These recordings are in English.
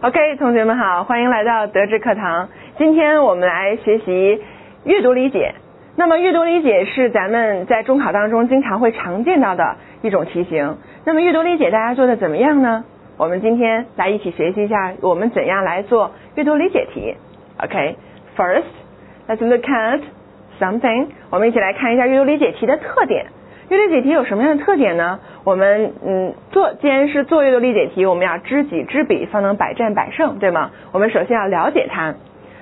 OK，同学们好，欢迎来到德智课堂。今天我们来学习阅读理解。那么阅读理解是咱们在中考当中经常会常见到的一种题型。那么阅读理解大家做的怎么样呢？我们今天来一起学习一下我们怎样来做阅读理解题。OK，First，let's look at something。我们一起来看一下阅读理解题的特点。阅读理解题有什么样的特点呢？我们嗯做，既然是做阅读理解题，我们要知己知彼，方能百战百胜，对吗？我们首先要了解它。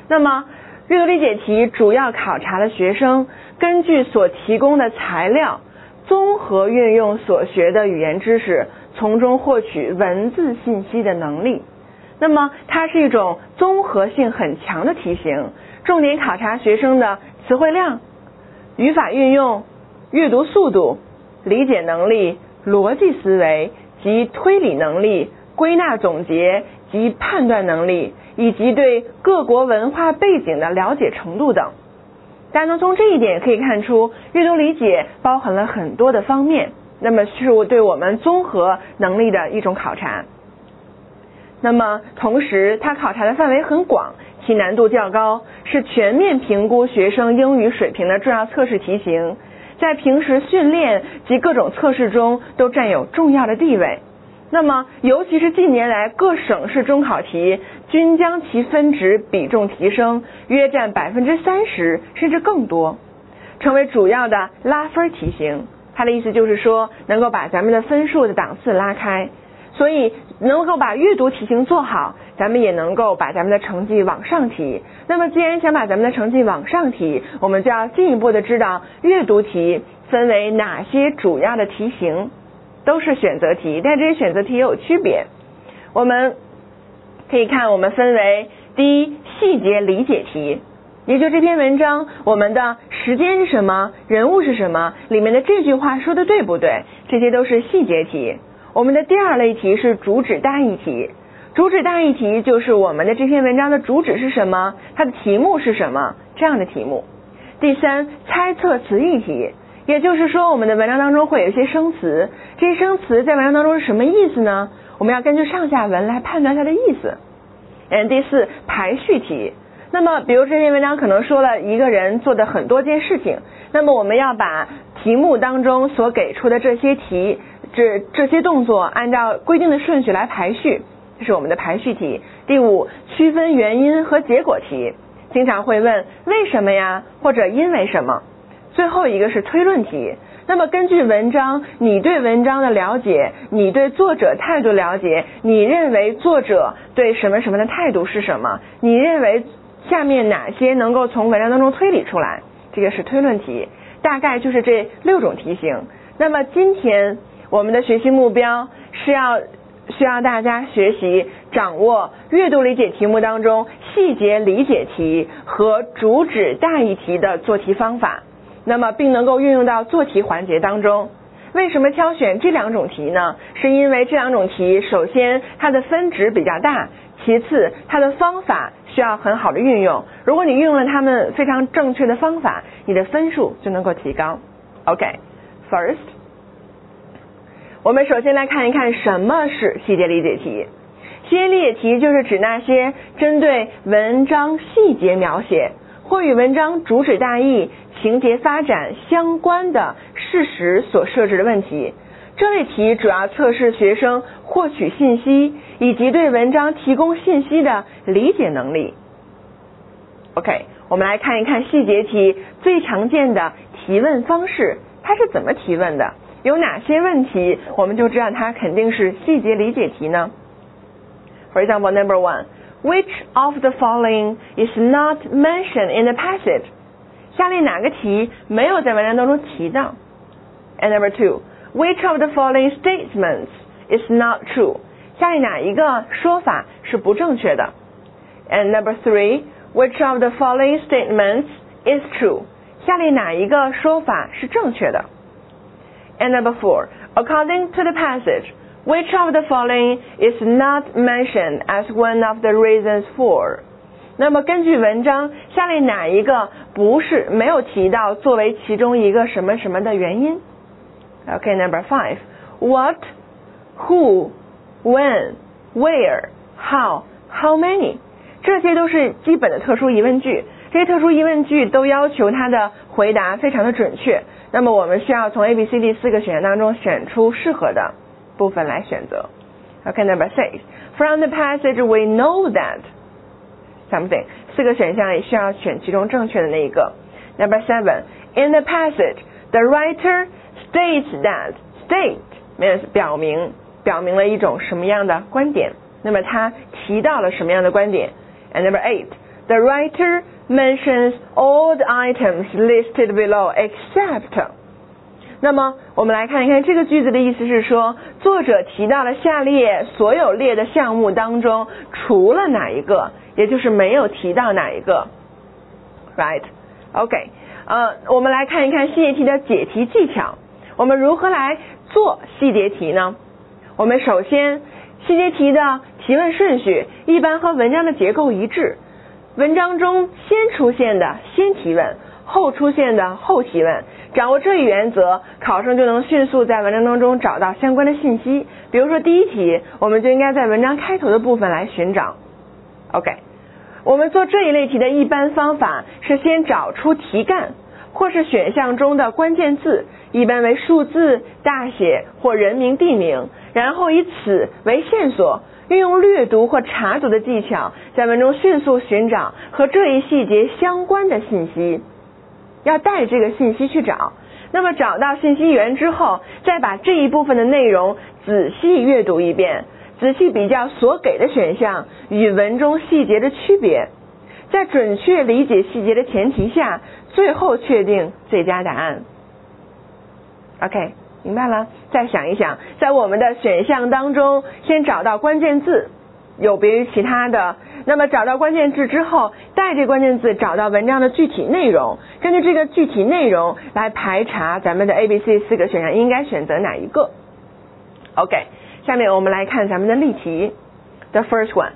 那么阅读理解题主要考察了学生根据所提供的材料，综合运用所学的语言知识，从中获取文字信息的能力。那么它是一种综合性很强的题型，重点考察学生的词汇量、语法运用。阅读速度、理解能力、逻辑思维及推理能力、归纳总结及判断能力，以及对各国文化背景的了解程度等。大家能从这一点可以看出，阅读理解包含了很多的方面，那么是我对我们综合能力的一种考察。那么同时，它考察的范围很广，其难度较高，是全面评估学生英语水平的重要测试题型。在平时训练及各种测试中都占有重要的地位。那么，尤其是近年来各省市中考题均将其分值比重提升，约占百分之三十甚至更多，成为主要的拉分题型。它的意思就是说，能够把咱们的分数的档次拉开。所以，能够把阅读题型做好，咱们也能够把咱们的成绩往上提。那么，既然想把咱们的成绩往上提，我们就要进一步的知道阅读题分为哪些主要的题型，都是选择题，但这些选择题也有区别。我们可以看，我们分为第一细节理解题，也就这篇文章我们的时间是什么，人物是什么，里面的这句话说的对不对，这些都是细节题。我们的第二类题是主旨大意题，主旨大意题就是我们的这篇文章的主旨是什么，它的题目是什么这样的题目。第三，猜测词义题，也就是说我们的文章当中会有一些生词，这些生词在文章当中是什么意思呢？我们要根据上下文来判断它的意思。嗯，第四，排序题。那么，比如这篇文章可能说了一个人做的很多件事情，那么我们要把题目当中所给出的这些题。这这些动作按照规定的顺序来排序，这是我们的排序题。第五，区分原因和结果题，经常会问为什么呀，或者因为什么。最后一个是推论题。那么根据文章，你对文章的了解，你对作者态度了解，你认为作者对什么什么的态度是什么？你认为下面哪些能够从文章当中推理出来？这个是推论题。大概就是这六种题型。那么今天。我们的学习目标是要需要大家学习掌握阅读理解题目当中细节理解题和主旨大意题的做题方法，那么并能够运用到做题环节当中。为什么挑选这两种题呢？是因为这两种题，首先它的分值比较大，其次它的方法需要很好的运用。如果你运用了它们非常正确的方法，你的分数就能够提高。OK，first。我们首先来看一看什么是细节理解题。细节理解题就是指那些针对文章细节描写或与文章主旨大意、情节发展相关的事实所设置的问题。这类题主要测试学生获取信息以及对文章提供信息的理解能力。OK，我们来看一看细节题最常见的提问方式，它是怎么提问的？有哪些问题，我们就知道它肯定是细节理解题呢？For example, number one, which of the following is not mentioned in the passage？下列哪个题没有在文章当中提到？And number two, which of the following statements is not true？下列哪一个说法是不正确的？And number three, which of the following statements is true？下列哪一个说法是正确的 ？And number four, according to the passage, which of the following is not mentioned as one of the reasons for？那么根据文章，下列哪一个不是没有提到作为其中一个什么什么的原因？Okay, number five, what, who, when, where, how How many？这些都是基本的特殊疑问句。这些特殊疑问句都要求它的回答非常的准确。 那么我们需要从 A、B、C、D 四个选项当中选出适合的部分来选择。OK，Number six. From the passage we know that something. 四个选项也需要选其中正确的那一个。Number seven. In the passage, the writer states that state means 表明表明了一种什么样的观点。那么他提到了什么样的观点？And number eight, the writer mentions all the items listed below except. 那么我们来看一看这个句子的意思是说，作者提到了下列所有列的项目当中，除了哪一个，也就是没有提到哪一个，right？OK，呃，我们来看一看细节题的解题技巧。我们如何来做细节题呢？我们首先细节题的提问顺序一般和文章的结构一致，文章中先出现的先提问，后出现的后提问。掌握这一原则，考生就能迅速在文章当中找到相关的信息。比如说第一题，我们就应该在文章开头的部分来寻找。OK，我们做这一类题的一般方法是先找出题干，或是选项中的关键字，一般为数字、大写或人名、地名。然后以此为线索，运用略读或查读的技巧，在文中迅速寻找和这一细节相关的信息。要带这个信息去找，那么找到信息源之后，再把这一部分的内容仔细阅读一遍，仔细比较所给的选项与文中细节的区别，在准确理解细节的前提下，最后确定最佳答案。OK。明白了，再想一想，在我们的选项当中，先找到关键字，有别于其他的。那么找到关键字之后，带着关键字找到文章的具体内容，根据这个具体内容来排查咱们的 A、B、C 四个选项应该选择哪一个。OK，下面我们来看咱们的例题。The first one,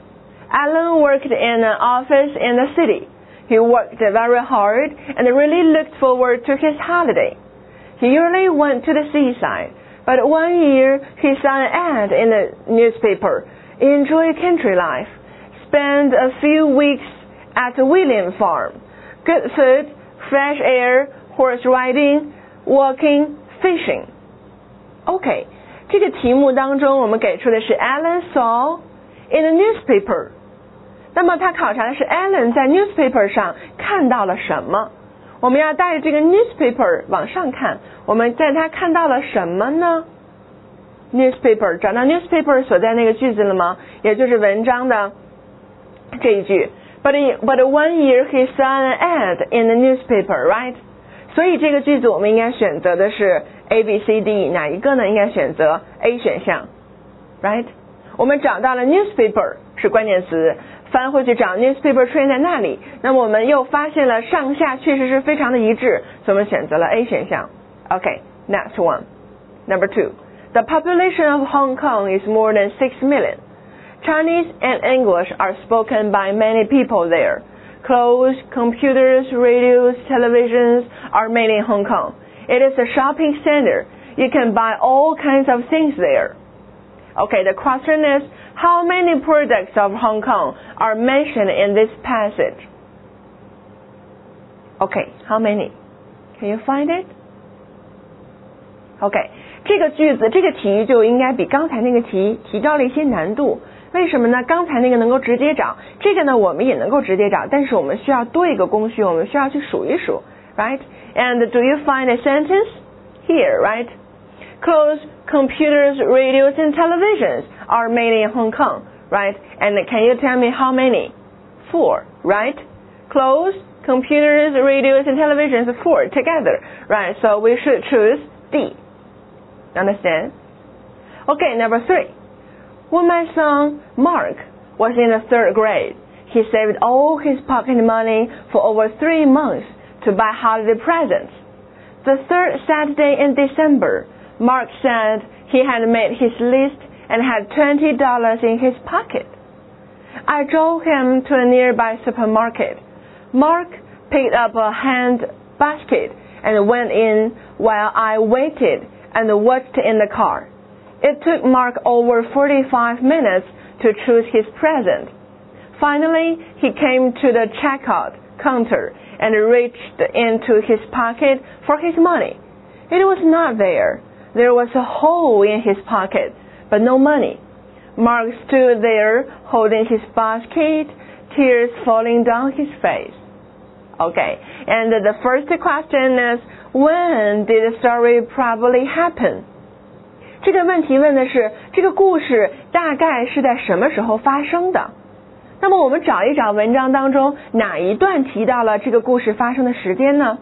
Alan worked in an office in the city. He worked very hard and really looked forward to his holiday. He usually went to the seaside, but one year he saw an ad in the newspaper. Enjoy country life. Spend a few weeks at William Farm. Good food, fresh air, horse riding, walking, fishing. OK，这个题目当中我们给出的是 Alan saw in the newspaper。那么他考察的是 Alan 在 newspaper 上看到了什么？ 我们要带着这个 newspaper 往上看，我们在它看到了什么呢？newspaper 找到 newspaper 所在那个句子了吗？也就是文章的这一句。But but one year he saw an ad in the newspaper, right？所以这个句子我们应该选择的是 A、B、C、D 哪一个呢？应该选择 A 选项，right？我们找到了 newspaper 是关键词。翻回去找 newspaper 出现在那里，那么我们又发现了上下确实是非常的一致，所以我们选择了 A 选项。OK，next one. Number two. The population of Hong Kong is more than six million. Chinese and English are spoken by many people there. Clothes, computers, radios, televisions are made in Hong Kong. It is a shopping center. You can buy all kinds of things there. Okay, the question is how many products of Hong Kong are mentioned in this passage? Okay, how many? Can you find it? OK，这个句子这个题就应该比刚才那个题提高了一些难度。为什么呢？刚才那个能够直接找，这个呢我们也能够直接找，但是我们需要多一个工序，我们需要去数一数，right？And do you find a sentence here, right? Clothes, computers, radios, and televisions are made in Hong Kong, right? And can you tell me how many? Four, right? Clothes, computers, radios, and televisions, four together, right? So we should choose D. Understand? Okay, number three. When my son, Mark, was in the third grade, he saved all his pocket money for over three months to buy holiday presents. The third Saturday in December, Mark said he had made his list and had $20 in his pocket. I drove him to a nearby supermarket. Mark picked up a hand basket and went in while I waited and watched in the car. It took Mark over 45 minutes to choose his present. Finally, he came to the checkout counter and reached into his pocket for his money. It was not there. There was a hole in his pocket, but no money. Mark stood there holding his basket, tears falling down his face. Okay, and the first question is, when did the story probably happen? 这个问题问的是这个故事大概是在什么时候发生的？那么我们找一找文章当中哪一段提到了这个故事发生的时间呢？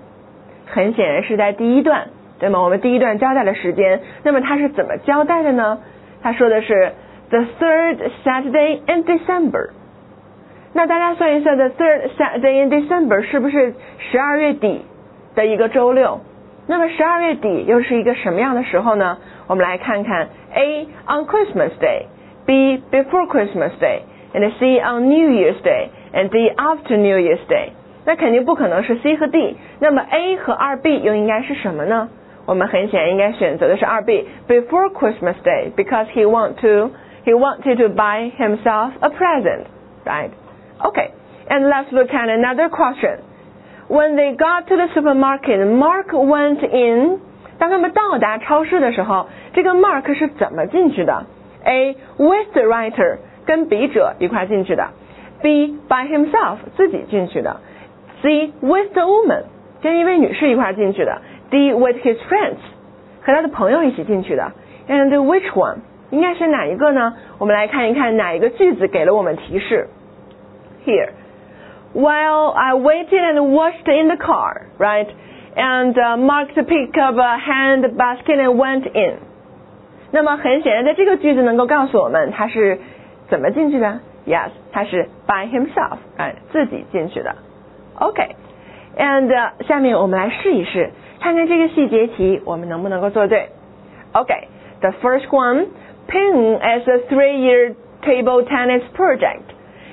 很显然是在第一段， 对吗？我们第一段交代了时间，那么他是怎么交代的呢？他说的是 the third Saturday in December。那大家算一算，the third Saturday in December 是不是十二月底的一个周六？那么十二月底又是一个什么样的时候呢？我们来看看 A on Christmas Day，B before Christmas Day，and C on New Year's Day，and D after New Year's Day。那肯定不可能是 C 和 D。那么 A 和二 B 又应该是什么呢？我们很显然应该选择的是二 B before Christmas Day，because he want to he wanted to buy himself a present，right？Okay, and let's look at another question. When they got to the supermarket, Mark went in. 当他们到达超市的时候，这个 Mark 是怎么进去的？A. With the writer，跟笔者一块进去的。B. By himself，自己进去的。C. With the woman，跟一位女士一块进去的。 D. With his friends，和他的朋友一起进去的。And which one？应该是哪一个呢？我们来看一看哪一个句子给了我们提示。here. While I waited and watched in the car, right? And uh, Mark picked up a hand basket and went in. 那么很显然，在这个句子能够告诉我们他是怎么进去的？Yes，他是 by himself，哎，自己进去的。OK，and、uh, 下面我们来试一试， 看看这个细节题我们能不能够做对。OK，the、okay, first one, Ping is a three-year table tennis project.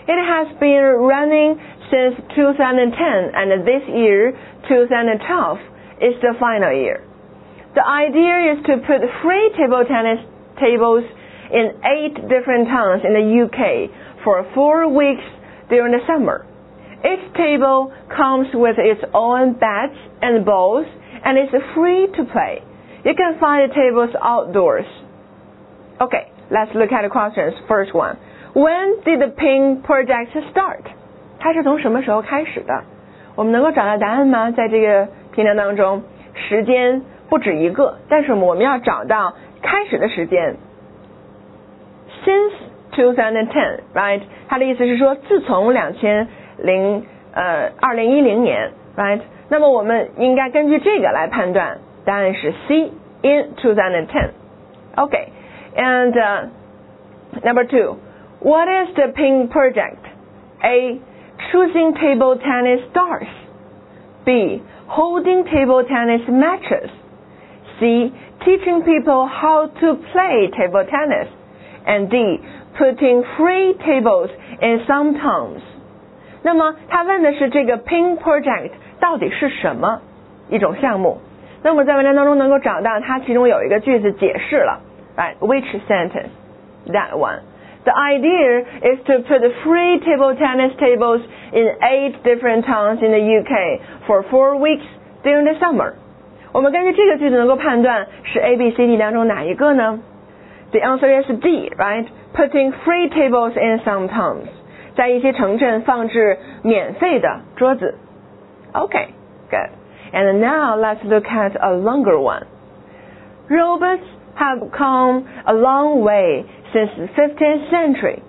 It has been running since 2010 and this year, 2012, is the final year. The idea is to put free table tennis tables in eight different towns in the UK for four weeks during the summer. Each table comes with its own bats and balls and is free to play. You can find the tables outdoors. Okay, let's look at the questions. First one. When did the Ping project start？它是从什么时候开始的？我们能够找到答案吗？在这个题目当中，时间不止一个，但是我们要找到开始的时间。Since 2010，right？它的意思是说，自从两千零呃二零一零年，right？ 那么我们应该根据这个来判断，答案是 C in 2010。OK，and number two。what is the Ping project? A. Choosing table tennis stars. B. Holding table tennis matches. C. Teaching people how to play table tennis. And D. Putting free tables in some towns. 那么他问的是这个 Ping project 到底是什么一种项目？那么在文章当中能够找到它其中有一个句子解释了，right？Which sentence? That one. The idea is to put free table tennis tables in eight different towns in the UK for four weeks during the summer. 我们根据这个句子能够判断是 A、B、C、D 当中哪一个呢？The answer is D, right? Putting free tables in some towns. 在一些城镇放置免费的桌子。 Okay, good. And now let's look at a longer one. Robots have come a long way since the 15th century.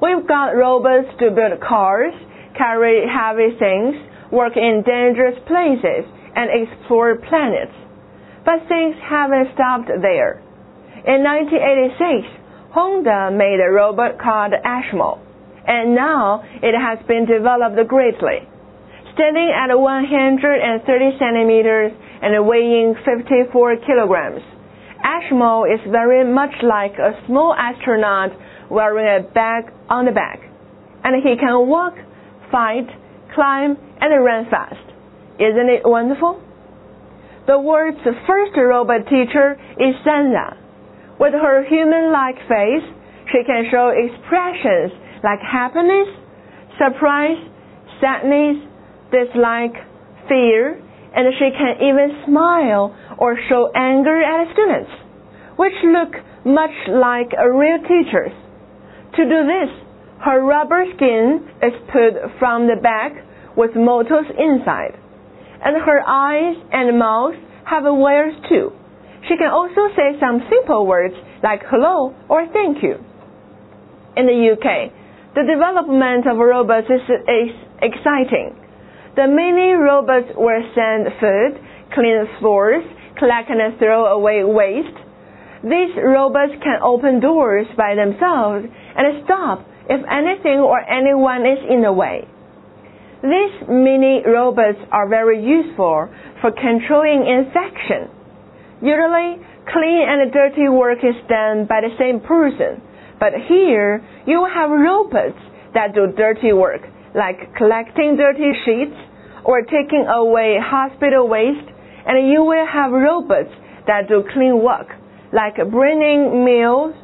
We've got robots to build cars, carry heavy things, work in dangerous places, and explore planets. But things haven't stopped there. In 1986, Honda made a robot called Ashmo, and now it has been developed greatly. Standing at 130 centimeters and weighing 54 kilograms, Ashmo is very much like a small astronaut wearing a bag on the back, and he can walk, fight, climb, and run fast. Isn't it wonderful? The world's first robot teacher is Sandra. With her human-like face, she can show expressions like happiness, surprise, sadness, dislike, fear, and she can even smile or show anger at students, which look much like a real teacher's. To do this, her rubber skin is put from the back with motors inside, and her eyes and mouth have wires too. She can also say some simple words like hello or thank you. In the UK, the development of robots is, is exciting. The mini robots will send food, clean floors, collect and throw away waste. These robots can open doors by themselves and stop if anything or anyone is in the way. These mini robots are very useful for controlling infection. Usually, clean and dirty work is done by the same person, but here you have robots that do dirty work, like collecting dirty sheets or taking away hospital waste, and you will have robots that do clean work, like bringing meals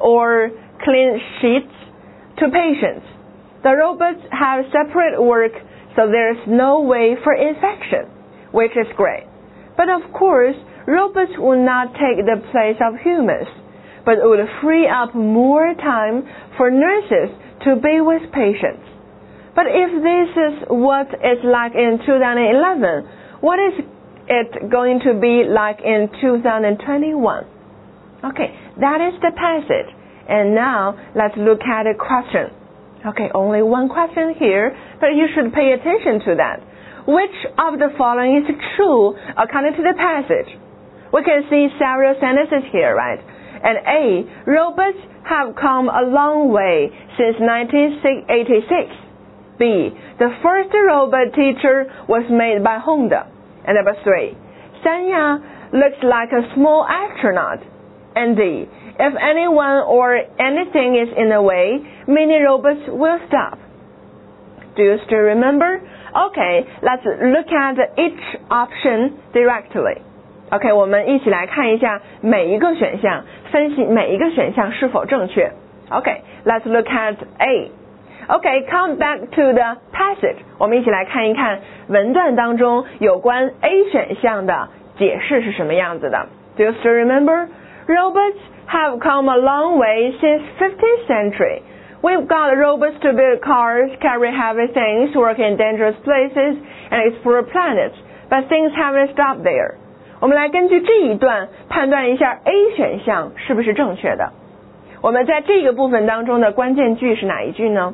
or clean sheets to patients. The robots have separate work, so there's no way for infection, which is great. But of course, robots will not take the place of humans, but would free up more time for nurses to be with patients. But if this is what it's like in 2011, what is it going to be like in 2021? Okay, that is the passage. And now let's look at a question. Okay, only one question here, but you should pay attention to that. Which of the following is true according to the passage? We can see several sentences here, right? And A, robots have come a long way since 1986. B. The first robot teacher was made by Honda. And number three, Sanya looks like a small astronaut. And D. If anyone or anything is in the way, many robots will stop. Do you still remember? Okay, let's look at each option directly. OK，我们一起来看一下每一个选项，分析每一个选项是否正确。OK，let's look at A。 Okay, come back to the passage. 我们一起来看一看文段当中有关 A 选项的解释是什么样子的。Do you still remember? Robots have come a long way since 15th century. We've got robots to build cars, carry heavy things, work in dangerous places, and explore planets. But things haven't stopped there. 我们来根据这一段判断一下 A 选项是不是正确的。我们在这个部分当中的关键句是哪一句呢？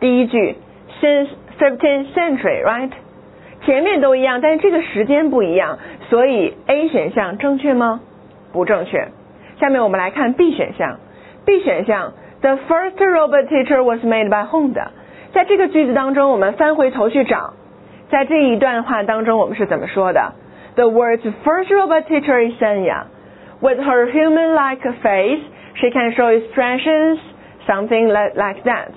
第一句，since fifteenth century，right？前面都一样，但是这个时间不一样，所以 A 选项正确吗？不正确。下面我们来看 B 选项。B 选项，the first robot teacher was made by Honda。在这个句子当中，我们翻回头去找，在这一段话当中，我们是怎么说的？The world's first robot teacher is Sanya. With her human-like face, she can show expressions, something like like that.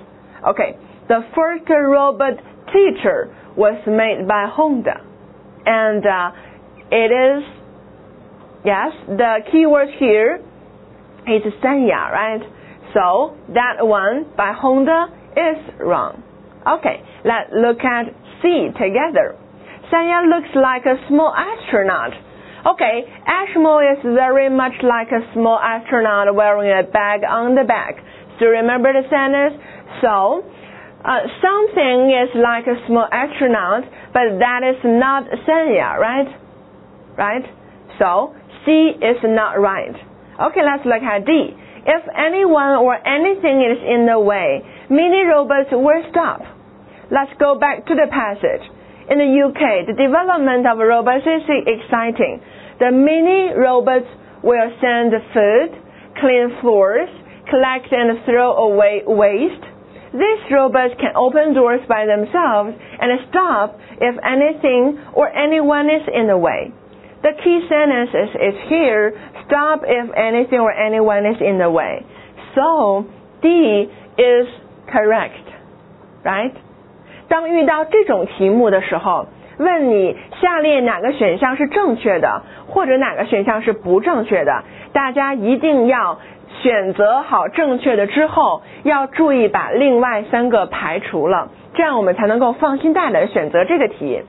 Okay the first robot teacher was made by Honda. And uh, it is, yes, the keyword here is Sanya, right? So that one by Honda is wrong. Okay, let's look at C together. Sanya looks like a small astronaut. Okay, Ashmo is very much like a small astronaut wearing a bag on the back. Do you remember the sentence? So, uh, something is like a small astronaut, but that is not Sanya, right? Right? So, C is not right. Okay, let's look at D. If anyone or anything is in the way, mini robots will stop. Let's go back to the passage. In the UK, the development of robots is exciting. The mini robots will send food, clean floors, collect and throw away waste, these robots can open doors by themselves and stop if anything or anyone is in the way. The key sentence is, is here, stop if anything or anyone is in the way. So, D is correct, right? 当遇到这种题目的时候， 问你下列哪个选项是正确的，或者哪个选项是不正确的，大家一定要 选择好正确的之后，要注意把另外三个排除了，这样我们才能够放心大胆选择这个题。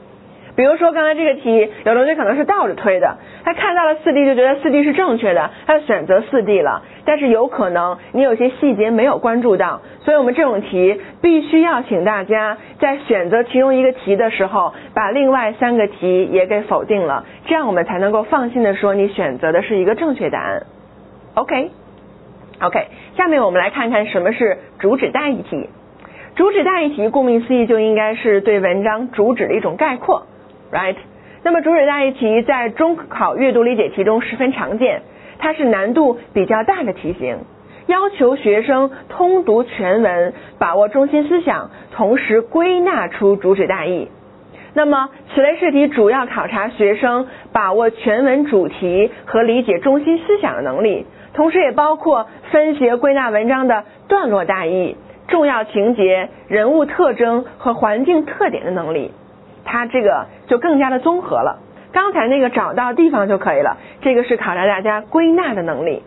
比如说刚才这个题，有同学可能是倒着推的，他看到了四 D 就觉得四 D 是正确的，他选择四 D 了。但是有可能你有些细节没有关注到，所以我们这种题必须要请大家在选择其中一个题的时候，把另外三个题也给否定了，这样我们才能够放心的说你选择的是一个正确答案。OK OK，下面我们来看看什么是主旨大意题。主旨大意题顾名思义就应该是对文章主旨的一种概括。Right，那么主旨大意题在中考阅读理解题中十分常见，它是难度比较大的题型，要求学生通读全文，把握中心思想，同时归纳出主旨大意。那么此类试题主要考察学生把握全文主题和理解中心思想的能力，同时也包括分析归纳文章的段落大意、重要情节、人物特征和环境特点的能力。它这个就更加的综合了，刚才那个找到地方就可以了，这个是考察大家归纳的能力。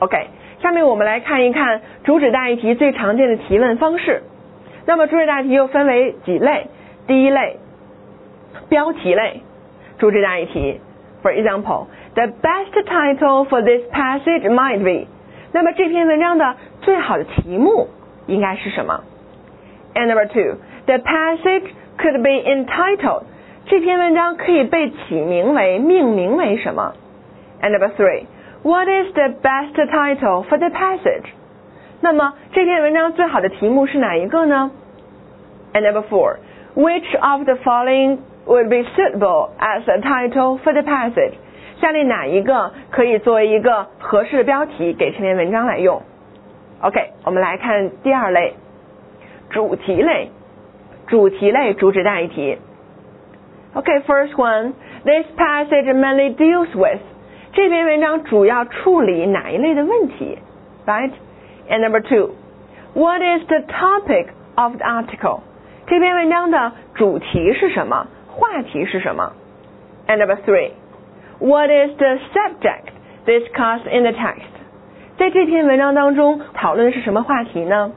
OK，下面我们来看一看主旨大意题最常见的提问方式。那么主旨大题又分为几类？第一类，标题类主旨大意题。For example, the best title for this passage might be。那么这篇文章的最好的题目应该是什么？And number two, the passage could be entitled，这篇文章可以被起名为、命名为什么？And number three, what is the best title for the passage？那么这篇文章最好的题目是哪一个呢？And number four, which of the following would be suitable as a title for the passage？ 下列哪一个可以作为一个合适的标题给这篇文章来用？OK，我们来看第二类，主题类。主题类主旨大议题。OK，first one, this passage mainly deals with 这篇文章主要处理哪一类的问题，right? And number two, what is the topic of the article? 这篇文章的主题是什么？话题是什么？And number three, what is the subject discussed in the text? 在这篇文章当中讨论的是什么话题呢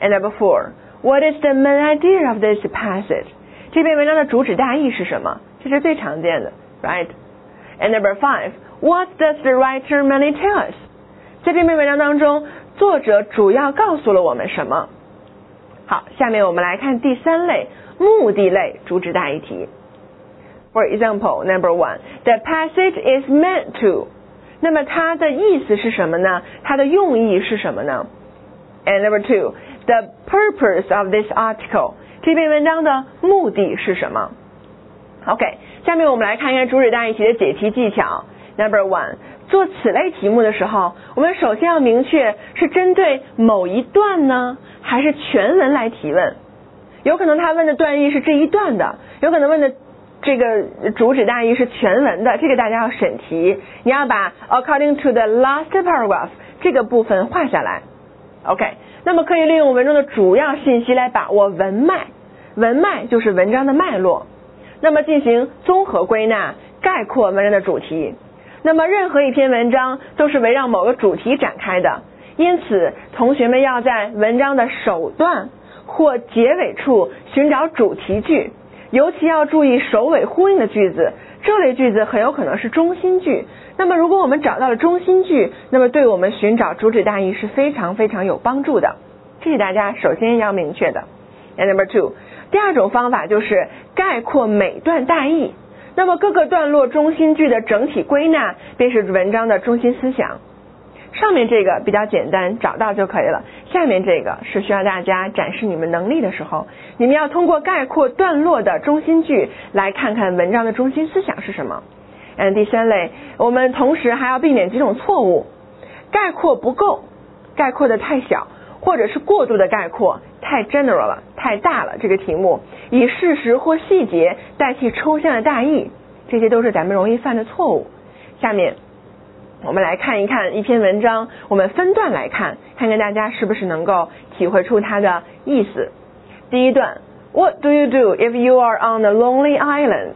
？And number four. What is the main idea of this passage？这篇文章的主旨大意是什么？这是最常见的，right？And number five, what does the writer mainly tell us？在这篇文章当中，作者主要告诉了我们什么？好，下面我们来看第三类目的类主旨大意题。For example, number one, the passage is meant to。那么它的意思是什么呢？它的用意是什么呢？And number two. The purpose of this article，这篇文章的目的是什么？OK，下面我们来看一看主旨大意题的解题技巧。Number one，做此类题目的时候，我们首先要明确是针对某一段呢，还是全文来提问。有可能他问的段意是这一段的，有可能问的这个主旨大意是全文的，这个大家要审题。你要把 according to the last paragraph 这个部分画下来。OK。那么可以利用文中的主要信息来把握文脉，文脉就是文章的脉络，那么进行综合归纳，概括文章的主题。那么任何一篇文章都是围绕某个主题展开的，因此同学们要在文章的首段或结尾处寻找主题句，尤其要注意首尾呼应的句子，这类句子很有可能是中心句。那么，如果我们找到了中心句，那么对我们寻找主旨大意是非常非常有帮助的。这是大家首先要明确的。And number two，第二种方法就是概括每段大意。那么各个段落中心句的整体归纳，便是文章的中心思想。上面这个比较简单，找到就可以了。下面这个是需要大家展示你们能力的时候，你们要通过概括段落的中心句，来看看文章的中心思想是什么。嗯，第三类，我们同时还要避免几种错误：概括不够，概括的太小，或者是过度的概括，太 general 了，太大了。这个题目以事实或细节代替抽象的大意，这些都是咱们容易犯的错误。下面我们来看一看一篇文章，我们分段来看，看看大家是不是能够体会出它的意思。第一段， What do you do if you are on a lonely island?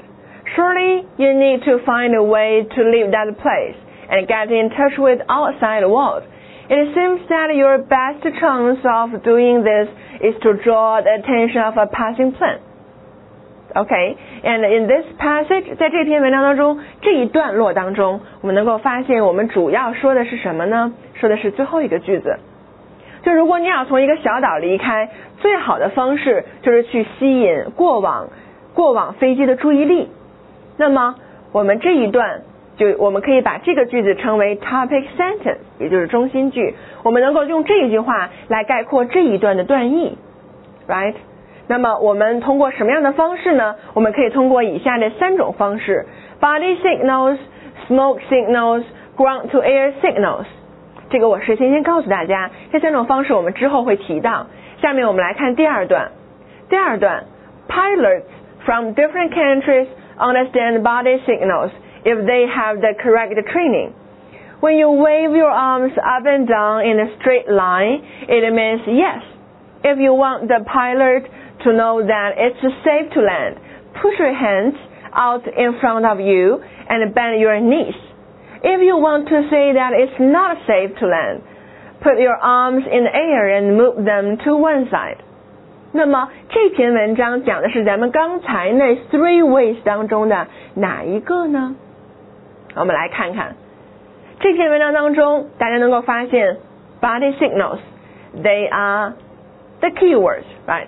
Surely you need to find a way to leave that place and get in touch with outside world. It seems that your best chance of doing this is to draw the attention of a passing plane. OK，and in this passage，在这篇文章当中，这一段落当中，我们能够发现，我们主要说的是什么呢？说的是最后一个句子。就如果你要从一个小岛离开，最好的方式就是去吸引过往过往飞机的注意力。那么我们这一段就我们可以把这个句子称为 topic sentence，也就是中心句。我们能够用这一句话来概括这一段的段意，right？那么我们通过什么样的方式呢？我们可以通过以下的三种方式：body signals、smoke signals、ground to air signals。这个我是先先告诉大家，这三种方式我们之后会提到。下面我们来看第二段。第二段，pilots from different countries understand body signals if they have the correct training. When you wave your arms up and down in a straight line, it means yes. If you want the pilot to know that it's safe to land, push your hands out in front of you and bend your knees. If you want to say that it's not safe to land, put your arms in the air and move them to one side. 那么这篇文章讲的是咱们刚才那 three ways 当中的哪一个呢？我们来看看这篇文章当中，大家能够发现 body signals，they are the keywords，right？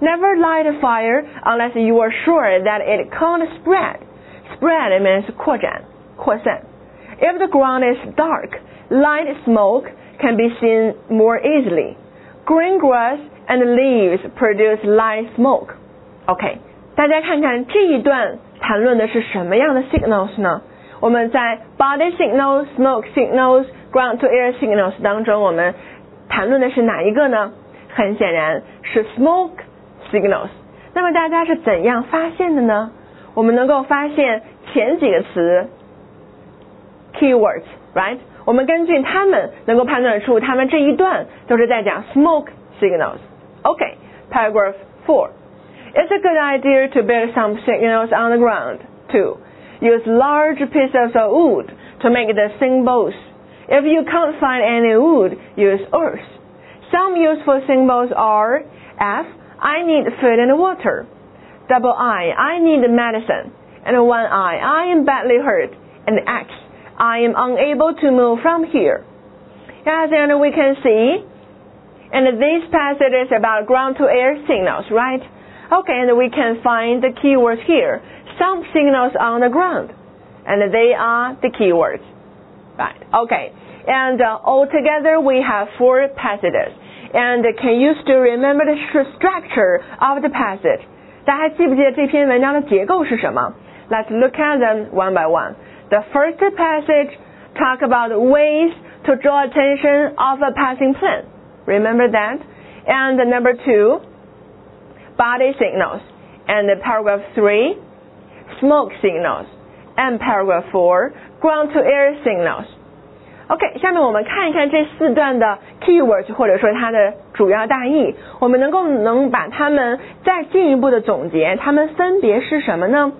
Never light a fire unless you are sure that it can't spread. Spread means 扩展,扩散. If the ground is dark, light smoke can be seen more easily. Green grass and leaves produce light smoke. Okay, 大家看看这一段谈论的是什么样的 signals 呢？我们在 body signals、smoke signals、ground to air signals 当中，我们谈论的是哪一个呢？很显然是 smoke signals。那么大家是怎样发现的呢？我们能够发现前几个词 keywords，right？我们根据它们能够判断出，它们这一段都是在讲 smoke signals。OK，paragraph four。It's a good idea to build some signals on the ground, too. Use large pieces of wood to make the symbols. If you can't find any wood, use earth. Some useful symbols are F, I need food and water. Double I, I need medicine. And one I, I am badly hurt. And X, I am unable to move from here. As and we can see, and this passage is about ground to air signals, right? Okay, and we can find the keywords here. Some signals on the ground, and they are the keywords. Right, okay. And uh, altogether we have four passages And can you still remember the structure of the passage? 大家记不记得这篇文章的结构是什么？Let's look at them one by one. The first passage talk about ways to draw attention of a passing plane. Remember that? And number two, body signals, and paragraph 3, smoke signals, and paragraph 4, ground to air signals. OK，下面我们看一看这四段的 keywords 或者说它的主要大意，我们能够能把它们再进一步的总结，它们分别是什么呢？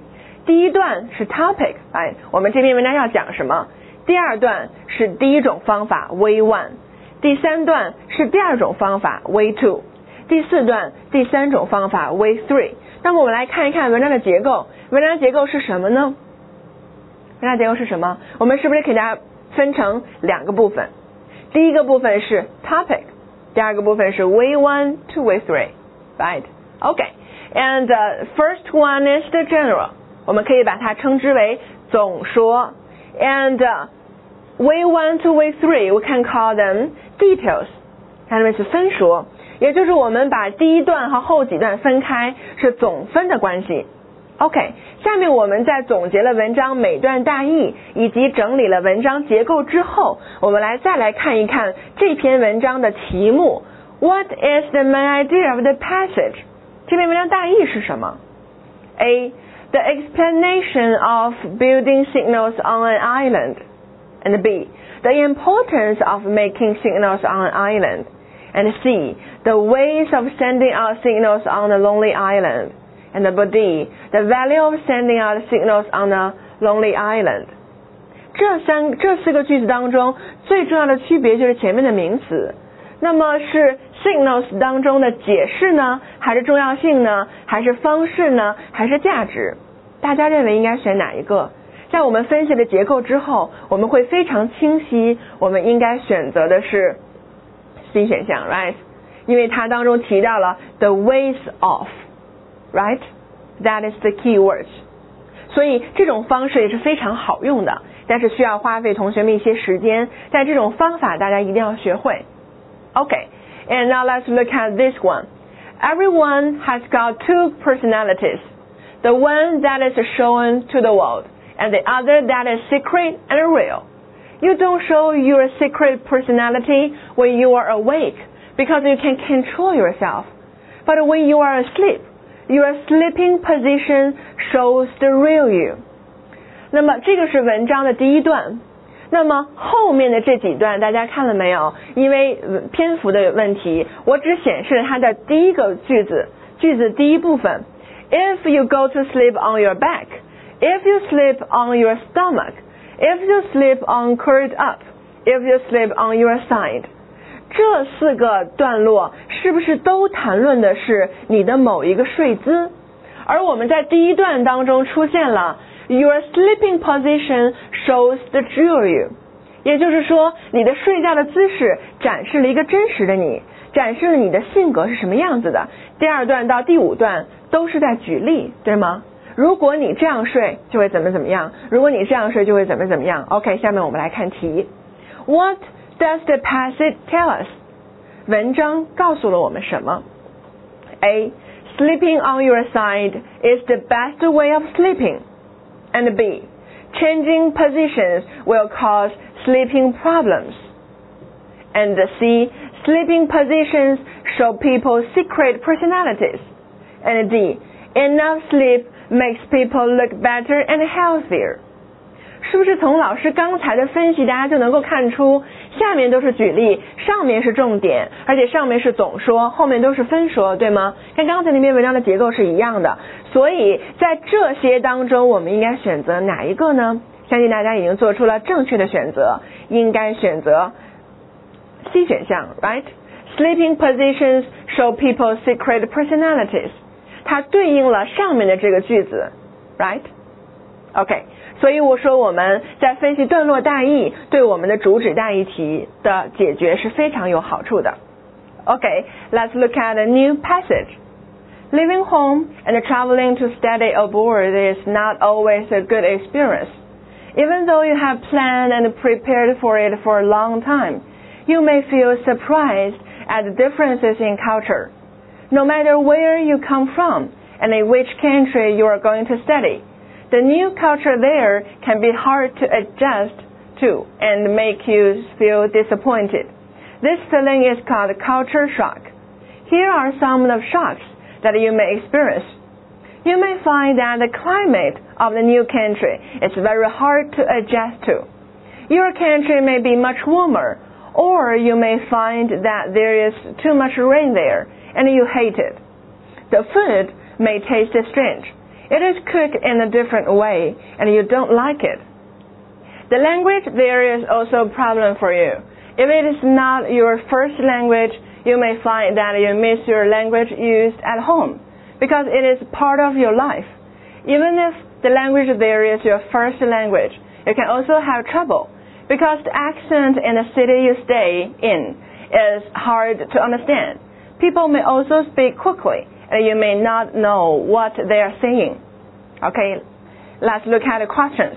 第一段是 topic，哎，我们这篇文章要讲什么？第二段是第一种方法 way one，第三段是第二种方法 way two。第四段第三种方法 way three。那么我们来看一看文章的结构，文章结构是什么呢？文章结构是什么？我们是不是可以大家分成两个部分？第一个部分是 topic，第二个部分是 way one to way three，right？OK，and、okay. first one is the general，我们可以把它称之为总说，and、uh, way one to way three we can call them details，它们是分说。也就是我们把第一段和后几段分开是总分的关系 OK，下面我们在总结了文章每段大意以及整理了文章结构之后，我们来再来看一看这篇文章的题目。What is the main idea of the passage？这篇文章大意是什么？A. The explanation of building signals on an island. And B. The importance of making signals on an island. And C. The ways of sending out signals on a lonely island. And number D, the value of sending out signals on a lonely island。这三这四个句子当中，最重要的区别就是前面的名词。那么是 signals 当中的解释呢，还是重要性呢，还是方式呢，还是价值？大家认为应该选哪一个？在我们分析了结构之后，我们会非常清晰，我们应该选择的是 C 选项，right？因为它当中提到了 the ways of。Right, that is the key words. 所以这种方式也是非常好用的，但是需要花费同学们一些时间。但这种方法大家一定要学会。Okay, and now let's look at this one. Everyone has got two personalities. The one that is shown to the world, and the other that is secret and real. You don't show your secret personality when you are awake because you can control yourself. But when you are asleep, Your sleeping position shows the real you。那么这个是文章的第一段。那么后面的这几段大家看了没有？因为篇幅的问题，我只显示了它的第一个句子，句子第一部分。If you go to sleep on your back, if you sleep on your stomach, if you sleep on curled up, if you sleep on your side。 这四个段落是不是都谈论的是你的某一个睡姿？而我们在第一段当中出现了 Your sleeping position shows the real you，也就是说你的睡觉的姿势展示了一个真实的你，展示了你的性格是什么样子的。第二段到第五段都是在举例，对吗？如果你这样睡就会怎么怎么样，如果你这样睡就会怎么怎么样。OK，下面我们来看题，What？，What？Does the passage tell us？文章告诉了我们什么？A. Sleeping on your side is the best way of sleeping. And B. Changing positions will cause sleeping problems. And C. Sleeping positions show people's secret personalities. And D. Enough sleep makes people look better and healthier. 是不是从老师刚才的分析，大家就能够看出，下面都是举例，上面是重点，而且上面是总说，后面都是分说，对吗？跟刚才那篇文章的结构是一样的。所以在这些当中，我们应该选择哪一个呢？相信大家已经做出了正确的选择，应该选择 C 选项，right？Sleeping positions show people's secret personalities，它对应了上面的这个句子，right？OK。所以我说我们在分析段落大意，对我们的主旨大意题的解决是非常有好处的。Okay, let's look at a new passage. Leaving home and traveling to study abroad is not always a good experience. Even though you have planned and prepared for it for a long time, you may feel surprised at the differences in culture. No matter where you come from and in which country you are going to study, the new culture there can be hard to adjust to and make you feel disappointed. This feeling is called culture shock. Here are some of the shocks that you may experience. You may find that the climate of the new country is very hard to adjust to. Your country may be much warmer, or you may find that there is too much rain there and you hate it. The food may taste strange it is cooked in a different way and you don't like it. The language there is also a problem for you. If it is not your first language, you may find that you miss your language used at home because it is part of your life. Even if the language there is your first language, you can also have trouble because the accent in the city you stay in is hard to understand. People may also speak quickly you may not know what they are saying. Okay, let's look at the questions.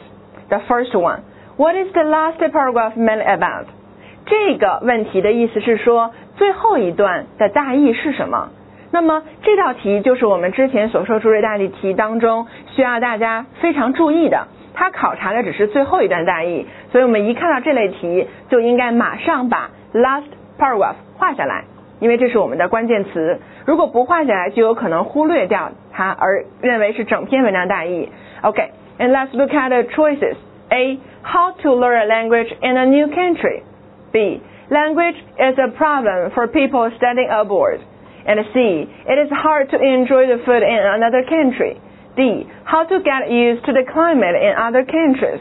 The first one, what is the last paragraph meant about? 这个问题的意思是说，最后一段的大意是什么？那么这道题就是我们之前所说主旨大意题当中需要大家非常注意的，它考察的只是最后一段大意，所以我们一看到这类题就应该马上把 last paragraph 画下来，因为这是我们的关键词。如果不画下来，就有可能忽略掉它，而认为是整篇文章大意。OK，and let's look at the choices. A. How to learn a language in a new country. B. Language is a problem for people studying abroad. And C. It is hard to enjoy the food in another country. D. How to get used to the climate in other countries.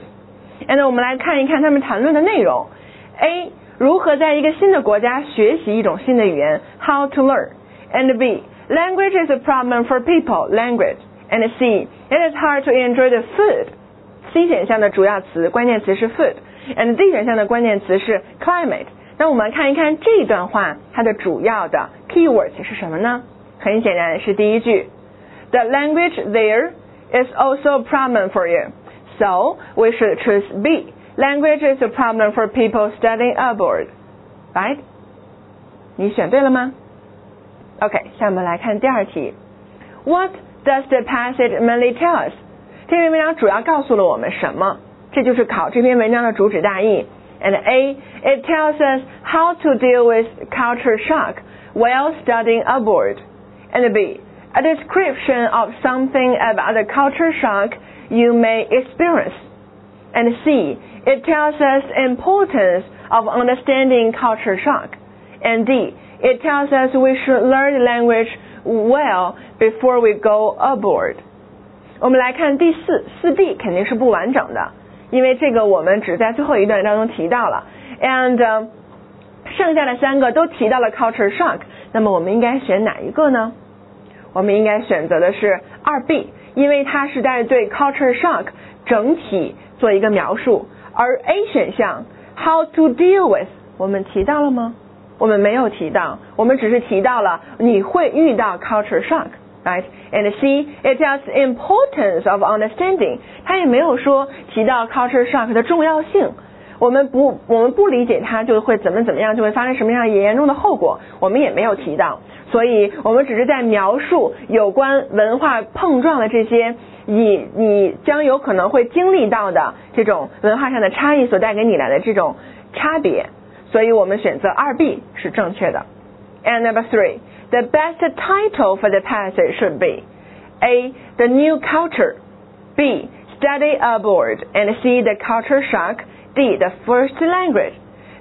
And 我们来看一看他们谈论的内容。A. 如何在一个新的国家学习一种新的语言？How to learn. And B. Language is a problem for people. Language. And C. It is hard to enjoy the food. C 选项的主要词关键词是 food。And D 选项的关键词是 climate。那我们看一看这段话，它的主要的 keywords 是什么呢？很显然是第一句，The language there is also a problem for you, so we should choose B. Language is a problem for people studying abroad, right? 你选对了吗 ？OK，下面来看第二题。What does the passage mainly tell us？这篇文章主要告诉了我们什么？这就是考这篇文章的主旨大意。and A, it tells us how to deal with culture shock while studying abroad. And B, a description of something about the culture shock you may experience. And C, it tells us importance of understanding culture shock. And D, it tells us we should learn language well before we go aboard 我们来看第四四 B 肯定是不完整的。因为这个我们只在最后一段当中提到了，and 剩下的三个都提到了 culture shock，那么我们应该选哪一个呢？我们应该选择的是二 B，因为它是在对 culture shock 整体做一个描述，而 A 选项 how to deal with 我们提到了吗？我们没有提到，我们只是提到了你会遇到 culture shock。right? And C, it tells importance of understanding. 它也没有说提到 culture shock 的重要性。我们不，我们不理解它就会怎么怎么样，就会发生什么样严重的后果。我们也没有提到，所以我们只是在描述有关文化碰撞的这些，你你将有可能会经历到的这种文化上的差异所带给你来的这种差别。所以我们选择二 B 是正确的。And number three. The best title for the passage should be A. The New Culture B. Study Abroad and C. The Culture Shock D. The First Language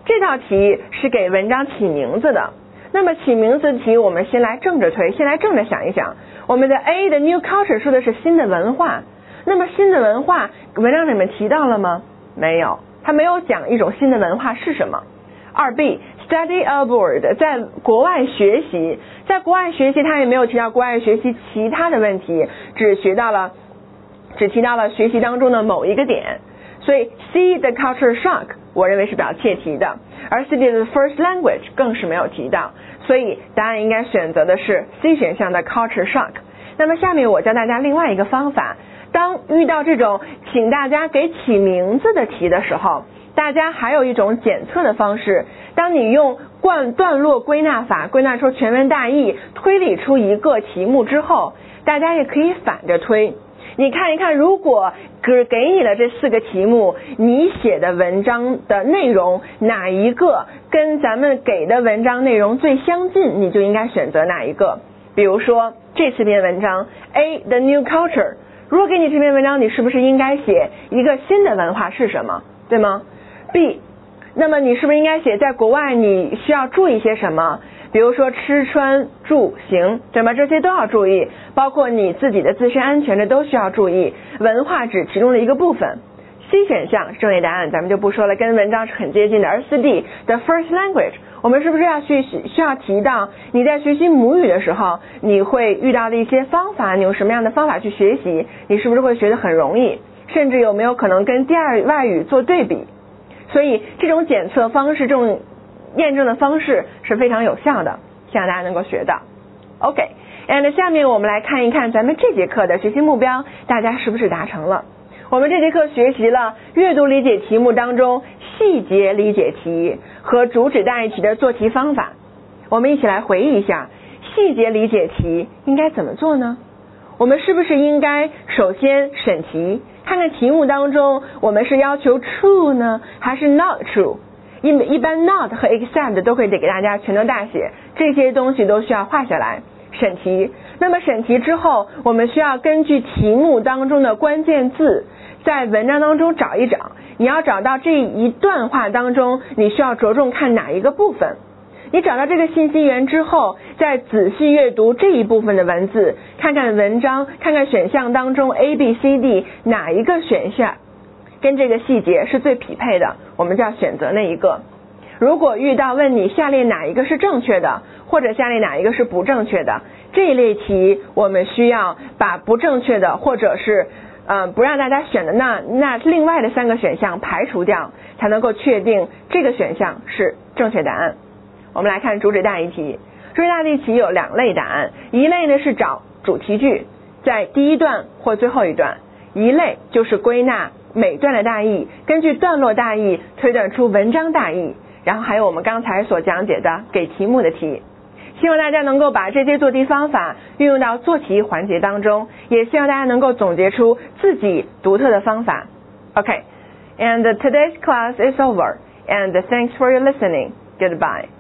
这道题是给文章起名字的。那么起名字题，我们先来正着推，先来正着想一想。我们的 A 的 New Culture 说的是新的文化，那么新的文化文章里面提到了吗？没有，它没有讲一种新的文化是什么。二 B study abroad，在国外学习，在国外学习，他也没有提到国外学习其他的问题，只学到了，只提到了学习当中的某一个点。所以 C 的 culture shock，我认为是比较切题的，而 C 的 first language 更是没有提到，所以答案应该选择的是 C 选项的 culture shock。那么下面我教大家另外一个方法，当遇到这种请大家给起名字的题的时候。大家还有一种检测的方式，当你用贯段落归纳法归纳出全文大意，推理出一个题目之后，大家也可以反着推。你看一看，如果给给你了这四个题目，你写的文章的内容哪一个跟咱们给的文章内容最相近，你就应该选择哪一个。比如说这四篇文章，A the new culture，如果给你这篇文章，你是不是应该写一个新的文化是什么，对吗？B，那么你是不是应该写在国外你需要注意些什么？比如说吃穿住行，对吗？这些都要注意，包括你自己的自身安全，这都需要注意。文化只其中的一个部分。C 选项正确答案咱们就不说了，跟文章是很接近的。而四 D the first language，我们是不是要去需要提到你在学习母语的时候，你会遇到的一些方法？你用什么样的方法去学习？你是不是会学得很容易？甚至有没有可能跟第二外语做对比？所以这种检测方式，这种验证的方式是非常有效的，希望大家能够学到。OK，and 下面我们来看一看咱们这节课的学习目标，大家是不是达成了？我们这节课学习了阅读理解题目当中细节理解题和主旨大意题的做题方法。我们一起来回忆一下，细节理解题应该怎么做呢？我们是不是应该首先审题，看看题目当中我们是要求 true 呢，还是 not true？一一般 not 和 except 都会得给大家全都大写，这些东西都需要画下来审题。那么审题之后，我们需要根据题目当中的关键字，在文章当中找一找。你要找到这一段话当中，你需要着重看哪一个部分？你找到这个信息源之后，再仔细阅读这一部分的文字，看看文章，看看选项当中 A、B、C、D 哪一个选项跟这个细节是最匹配的，我们就要选择那一个。如果遇到问你下列哪一个是正确的，或者下列哪一个是不正确的这一类题，我们需要把不正确的或者是嗯不让大家选的那那另外的三个选项排除掉，才能够确定这个选项是正确答案。我们来看主旨大意题，主旨大意题有两类答案，一类呢是找主题句，在第一段或最后一段；一类就是归纳每段的大意，根据段落大意推断出文章大意。然后还有我们刚才所讲解的给题目的题，希望大家能够把这些做题方法运用到做题环节当中，也希望大家能够总结出自己独特的方法。OK，and today's class is over, and thanks for your listening. Goodbye.